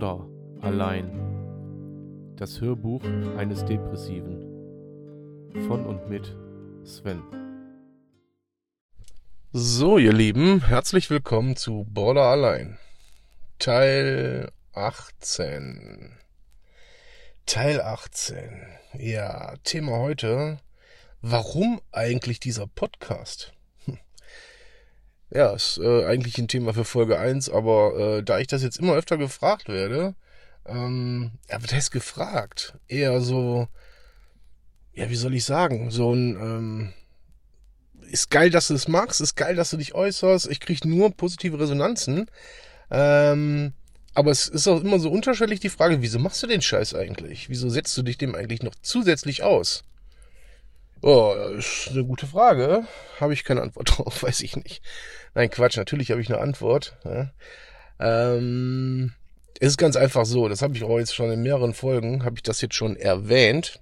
Border allein. Das Hörbuch eines Depressiven. Von und mit Sven. So, ihr Lieben, herzlich willkommen zu Border allein. Teil 18. Teil 18. Ja, Thema heute. Warum eigentlich dieser Podcast? Ja, ist äh, eigentlich ein Thema für Folge 1, aber äh, da ich das jetzt immer öfter gefragt werde, ähm, ja, was heißt gefragt? Eher so, ja, wie soll ich sagen, so ein, ähm, ist geil, dass du es magst, ist geil, dass du dich äußerst, ich krieg nur positive Resonanzen, ähm, aber es ist auch immer so unterschiedlich die Frage, wieso machst du den Scheiß eigentlich? Wieso setzt du dich dem eigentlich noch zusätzlich aus? Oh, das ist eine gute Frage. Habe ich keine Antwort drauf, weiß ich nicht. Nein, Quatsch, natürlich habe ich eine Antwort. Ja. Ähm, es ist ganz einfach so, das habe ich auch jetzt schon in mehreren Folgen, habe ich das jetzt schon erwähnt,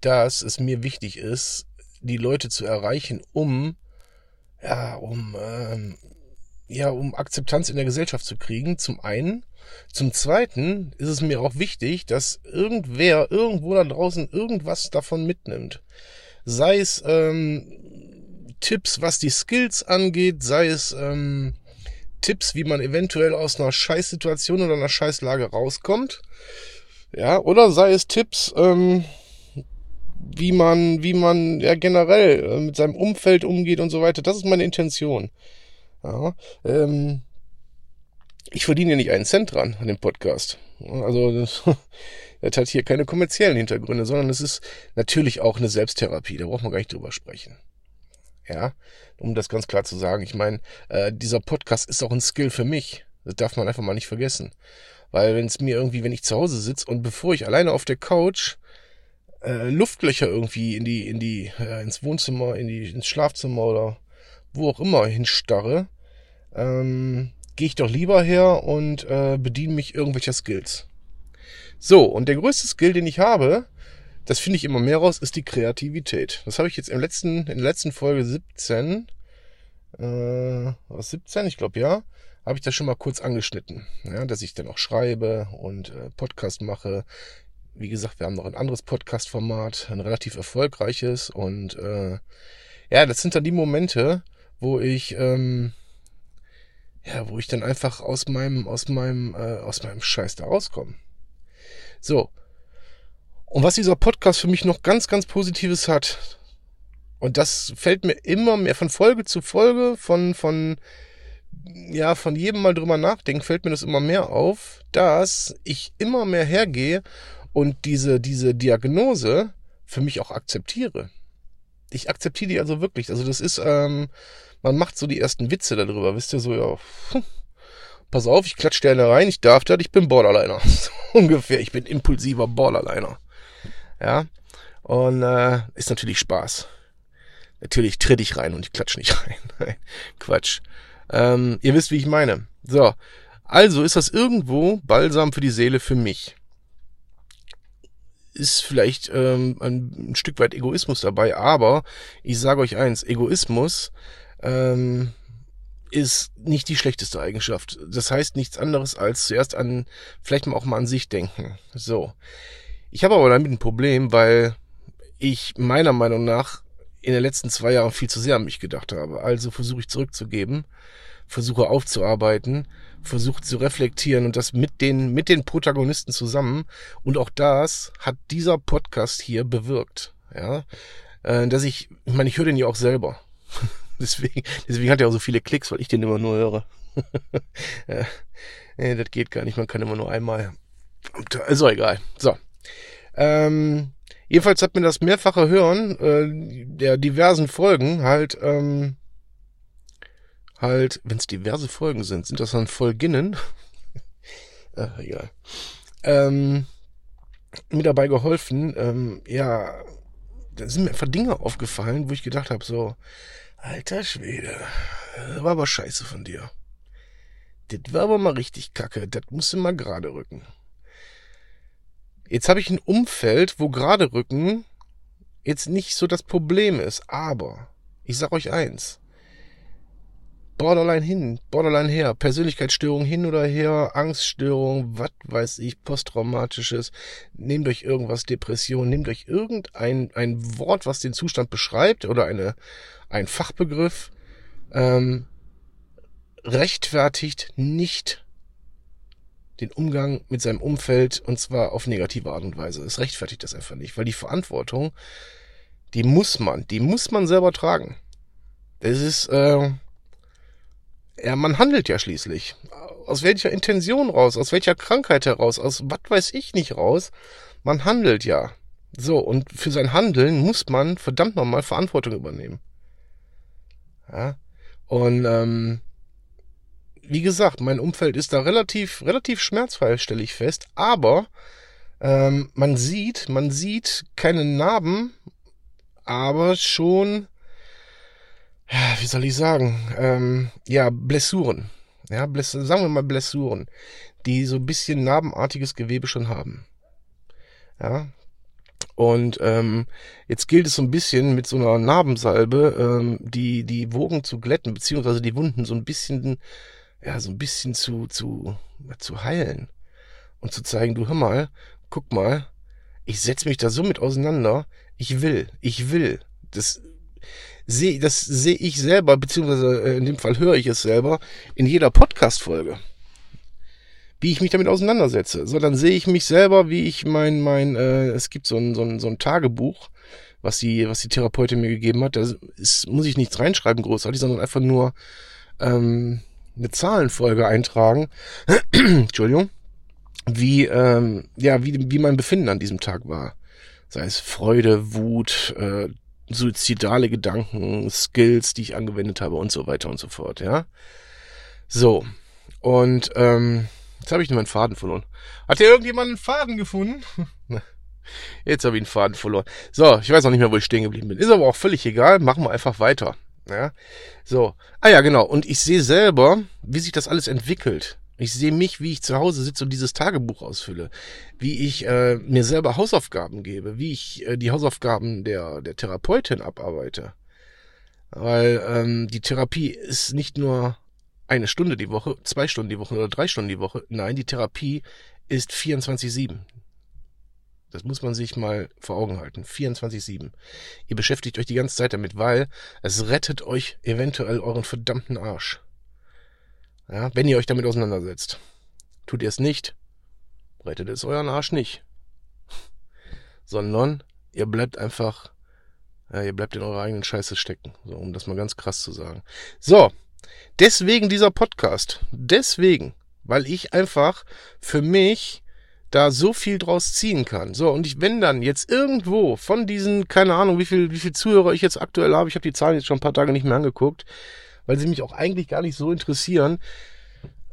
dass es mir wichtig ist, die Leute zu erreichen, um, ja, um, ähm, ja, um Akzeptanz in der Gesellschaft zu kriegen, zum einen. Zum Zweiten ist es mir auch wichtig, dass irgendwer irgendwo da draußen irgendwas davon mitnimmt. Sei es ähm, Tipps, was die Skills angeht, sei es ähm, Tipps, wie man eventuell aus einer Scheißsituation oder einer Scheißlage rauskommt. Ja, oder sei es Tipps, ähm, wie man, wie man ja generell äh, mit seinem Umfeld umgeht und so weiter. Das ist meine Intention. Ja, ähm, ich verdiene ja nicht einen Cent dran an dem Podcast. Also das, das hat hier keine kommerziellen Hintergründe, sondern es ist natürlich auch eine Selbsttherapie. Da braucht man gar nicht drüber sprechen. Ja, um das ganz klar zu sagen. Ich meine, äh, dieser Podcast ist auch ein Skill für mich. Das darf man einfach mal nicht vergessen. Weil wenn es mir irgendwie, wenn ich zu Hause sitze und bevor ich alleine auf der Couch äh, Luftlöcher irgendwie in die, in die, äh, ins Wohnzimmer, in die, ins Schlafzimmer oder wo auch immer hinstarre, ähm, gehe ich doch lieber her und äh, bediene mich irgendwelcher Skills. So, und der größte Skill, den ich habe, das finde ich immer mehr raus, ist die Kreativität. Das habe ich jetzt im letzten, in der letzten Folge 17, äh, was 17, ich glaube ja, habe ich das schon mal kurz angeschnitten. Ja, dass ich dann auch schreibe und äh, Podcast mache. Wie gesagt, wir haben noch ein anderes Podcast-Format, ein relativ erfolgreiches. Und äh, ja, das sind dann die Momente, wo ich ähm, ja, wo ich dann einfach aus meinem, aus meinem, äh, aus meinem Scheiß da rauskomme. So. Und was dieser Podcast für mich noch ganz, ganz Positives hat, und das fällt mir immer mehr von Folge zu Folge, von, von, ja, von jedem Mal drüber nachdenken, fällt mir das immer mehr auf, dass ich immer mehr hergehe und diese, diese Diagnose für mich auch akzeptiere. Ich akzeptiere die also wirklich. Also das ist, ähm, man macht so die ersten Witze darüber, wisst ihr, so, ja, hm, pass auf, ich klatsch dir eine rein, ich darf das, ich bin Borderliner. So ungefähr, ich bin impulsiver Borderliner. Ja, und äh, ist natürlich Spaß. Natürlich tritt ich rein und ich klatsch nicht rein. Quatsch. Ähm, ihr wisst, wie ich meine. So, also ist das irgendwo Balsam für die Seele für mich. Ist vielleicht ähm, ein, ein Stück weit Egoismus dabei, aber ich sage euch eins, Egoismus ähm, ist nicht die schlechteste Eigenschaft. Das heißt nichts anderes als zuerst an, vielleicht mal auch mal an sich denken. So. Ich habe aber damit ein Problem, weil ich meiner Meinung nach in den letzten zwei Jahren viel zu sehr an mich gedacht habe. Also versuche ich zurückzugeben, versuche aufzuarbeiten, versuche zu reflektieren und das mit den, mit den Protagonisten zusammen. Und auch das hat dieser Podcast hier bewirkt. Ja, äh, dass ich, ich meine, ich höre den ja auch selber. Deswegen, deswegen hat er auch so viele Klicks, weil ich den immer nur höre. ja, nee, das geht gar nicht, man kann immer nur einmal. Auch egal. So. Ähm, jedenfalls hat mir das mehrfache Hören äh, der diversen Folgen halt, ähm, halt, wenn es diverse Folgen sind, sind das dann Folginnen? äh, egal. Ähm, mir dabei geholfen, ähm, ja, da sind mir einfach Dinge aufgefallen, wo ich gedacht habe, so, Alter Schwede, war aber scheiße von dir. Das war aber mal richtig kacke, das musst du mal gerade rücken. Jetzt habe ich ein Umfeld, wo gerade rücken jetzt nicht so das Problem ist, aber ich sag euch eins. Borderline hin, Borderline her, Persönlichkeitsstörung hin oder her, Angststörung, was weiß ich, posttraumatisches. Nehmt euch irgendwas, Depression, nehmt euch irgendein ein Wort, was den Zustand beschreibt oder eine ein Fachbegriff, ähm, rechtfertigt nicht den Umgang mit seinem Umfeld und zwar auf negative Art und Weise. Es rechtfertigt das einfach nicht, weil die Verantwortung, die muss man, die muss man selber tragen. Das ist, äh, ja, man handelt ja schließlich. Aus welcher Intention raus, aus welcher Krankheit heraus, aus was weiß ich nicht raus. Man handelt ja. So, und für sein Handeln muss man verdammt nochmal Verantwortung übernehmen. Ja. Und ähm, wie gesagt, mein Umfeld ist da relativ, relativ schmerzfrei, stelle ich fest. Aber ähm, man sieht, man sieht keine Narben, aber schon wie soll ich sagen, ähm, ja, Blessuren. Ja, Bless sagen wir mal Blessuren, die so ein bisschen narbenartiges Gewebe schon haben. Ja. Und ähm, jetzt gilt es so ein bisschen mit so einer Narbensalbe, ähm, die, die Wogen zu glätten, beziehungsweise die Wunden so ein bisschen, ja, so ein bisschen zu, zu, zu heilen. Und zu zeigen, du hör mal, guck mal, ich setz mich da so mit auseinander, ich will, ich will. Das sehe, das sehe ich selber, beziehungsweise äh, in dem Fall höre ich es selber, in jeder Podcast-Folge. Wie ich mich damit auseinandersetze. So, dann sehe ich mich selber, wie ich mein, mein, äh, es gibt so ein, so ein, so ein Tagebuch, was die, was die Therapeutin mir gegeben hat. Da ist, muss ich nichts reinschreiben, großartig, sondern einfach nur ähm, eine Zahlenfolge eintragen. Entschuldigung. Wie, ähm, ja, wie, wie mein Befinden an diesem Tag war. Sei es Freude, Wut, äh, suizidale Gedanken, Skills, die ich angewendet habe und so weiter und so fort, ja. So. Und ähm, jetzt habe ich nur meinen Faden verloren. Hat hier irgendjemand einen Faden gefunden? jetzt habe ich einen Faden verloren. So, ich weiß auch nicht mehr, wo ich stehen geblieben bin. Ist aber auch völlig egal. Machen wir einfach weiter. Ja. So. Ah ja, genau. Und ich sehe selber, wie sich das alles entwickelt. Ich sehe mich, wie ich zu Hause sitze und dieses Tagebuch ausfülle, wie ich äh, mir selber Hausaufgaben gebe, wie ich äh, die Hausaufgaben der, der Therapeutin abarbeite. Weil ähm, die Therapie ist nicht nur eine Stunde die Woche, zwei Stunden die Woche oder drei Stunden die Woche. Nein, die Therapie ist 24-7. Das muss man sich mal vor Augen halten. 24-7. Ihr beschäftigt euch die ganze Zeit damit, weil es rettet euch eventuell euren verdammten Arsch. Ja, wenn ihr euch damit auseinandersetzt. Tut ihr es nicht, rettet es euren Arsch nicht. Sondern ihr bleibt einfach, ja, ihr bleibt in eurer eigenen Scheiße stecken. So, um das mal ganz krass zu sagen. So. Deswegen dieser Podcast. Deswegen. Weil ich einfach für mich da so viel draus ziehen kann. So, und ich, wenn dann jetzt irgendwo von diesen, keine Ahnung, wie viel, wie viel Zuhörer ich jetzt aktuell habe, ich habe die Zahlen jetzt schon ein paar Tage nicht mehr angeguckt, weil sie mich auch eigentlich gar nicht so interessieren.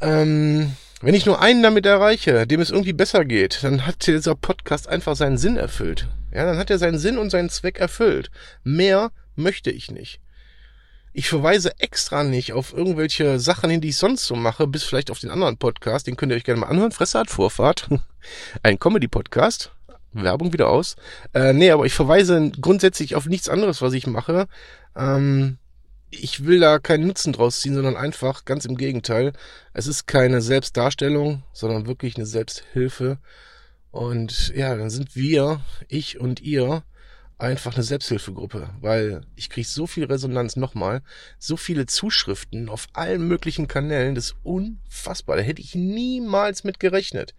Ähm, wenn ich nur einen damit erreiche, dem es irgendwie besser geht, dann hat dieser Podcast einfach seinen Sinn erfüllt. Ja, dann hat er seinen Sinn und seinen Zweck erfüllt. Mehr möchte ich nicht. Ich verweise extra nicht auf irgendwelche Sachen die ich sonst so mache, bis vielleicht auf den anderen Podcast. Den könnt ihr euch gerne mal anhören. Fresse hat Vorfahrt. Ein Comedy-Podcast. Werbung wieder aus. Äh, nee, aber ich verweise grundsätzlich auf nichts anderes, was ich mache. Ähm, ich will da keinen Nutzen draus ziehen, sondern einfach ganz im Gegenteil. Es ist keine Selbstdarstellung, sondern wirklich eine Selbsthilfe. Und ja, dann sind wir, ich und ihr, einfach eine Selbsthilfegruppe, weil ich kriege so viel Resonanz nochmal, so viele Zuschriften auf allen möglichen Kanälen, das ist unfassbar. Da hätte ich niemals mit gerechnet.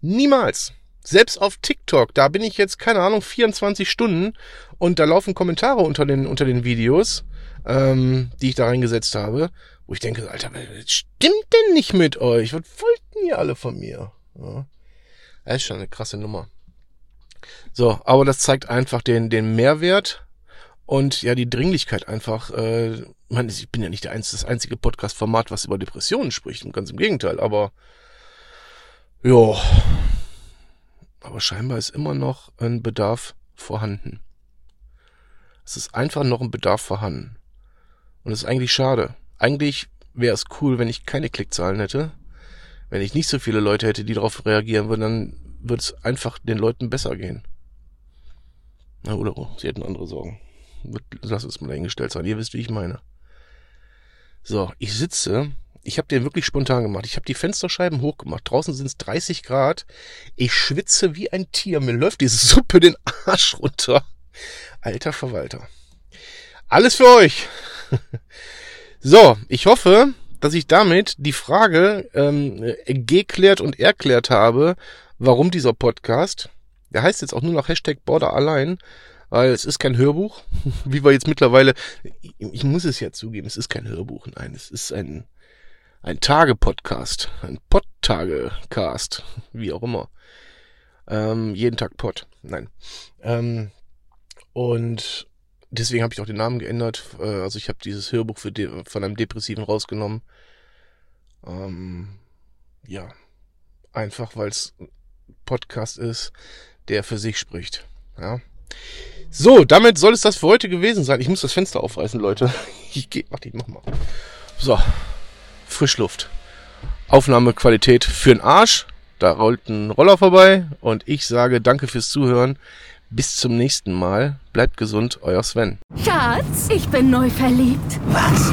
Niemals. Selbst auf TikTok, da bin ich jetzt, keine Ahnung, 24 Stunden und da laufen Kommentare unter den, unter den Videos ähm, die ich da reingesetzt habe, wo ich denke, Alter, was stimmt denn nicht mit euch? Was wollten ihr alle von mir? Ja. Das ist schon eine krasse Nummer. So, aber das zeigt einfach den, den Mehrwert und ja die Dringlichkeit einfach. Äh, ich, meine, ich bin ja nicht der einzige, das einzige Podcast-Format, was über Depressionen spricht, ganz im Gegenteil, aber ja, aber scheinbar ist immer noch ein Bedarf vorhanden. Es ist einfach noch ein Bedarf vorhanden. Und das ist eigentlich schade. Eigentlich wäre es cool, wenn ich keine Klickzahlen hätte. Wenn ich nicht so viele Leute hätte, die darauf reagieren würden, dann würde es einfach den Leuten besser gehen. Na, oder oh, sie hätten andere Sorgen. Lass es mal dahingestellt sein. Ihr wisst, wie ich meine. So, ich sitze. Ich habe den wirklich spontan gemacht. Ich habe die Fensterscheiben hochgemacht. Draußen sind es 30 Grad. Ich schwitze wie ein Tier. Mir läuft diese Suppe den Arsch runter. Alter Verwalter. Alles für euch. so, ich hoffe, dass ich damit die Frage ähm, geklärt und erklärt habe, warum dieser Podcast, der heißt jetzt auch nur noch Hashtag Border allein, weil es ist kein Hörbuch, wie wir jetzt mittlerweile, ich muss es ja zugeben, es ist kein Hörbuch, nein, es ist ein, ein Tage-Podcast, ein Pod-Tage-Cast, wie auch immer. Ähm, jeden Tag Pod, nein. Ähm, und deswegen habe ich auch den Namen geändert. Äh, also ich habe dieses Hörbuch für von einem Depressiven rausgenommen. Ähm, ja, einfach weil es Podcast ist, der für sich spricht. Ja. So, damit soll es das für heute gewesen sein. Ich muss das Fenster aufreißen, Leute. Ich gehe, warte, ich mach mal. So, Frischluft. Aufnahmequalität für den Arsch. Da rollt ein Roller vorbei und ich sage danke fürs Zuhören. Bis zum nächsten Mal. Bleibt gesund, euer Sven. Schatz, ich bin neu verliebt. Was?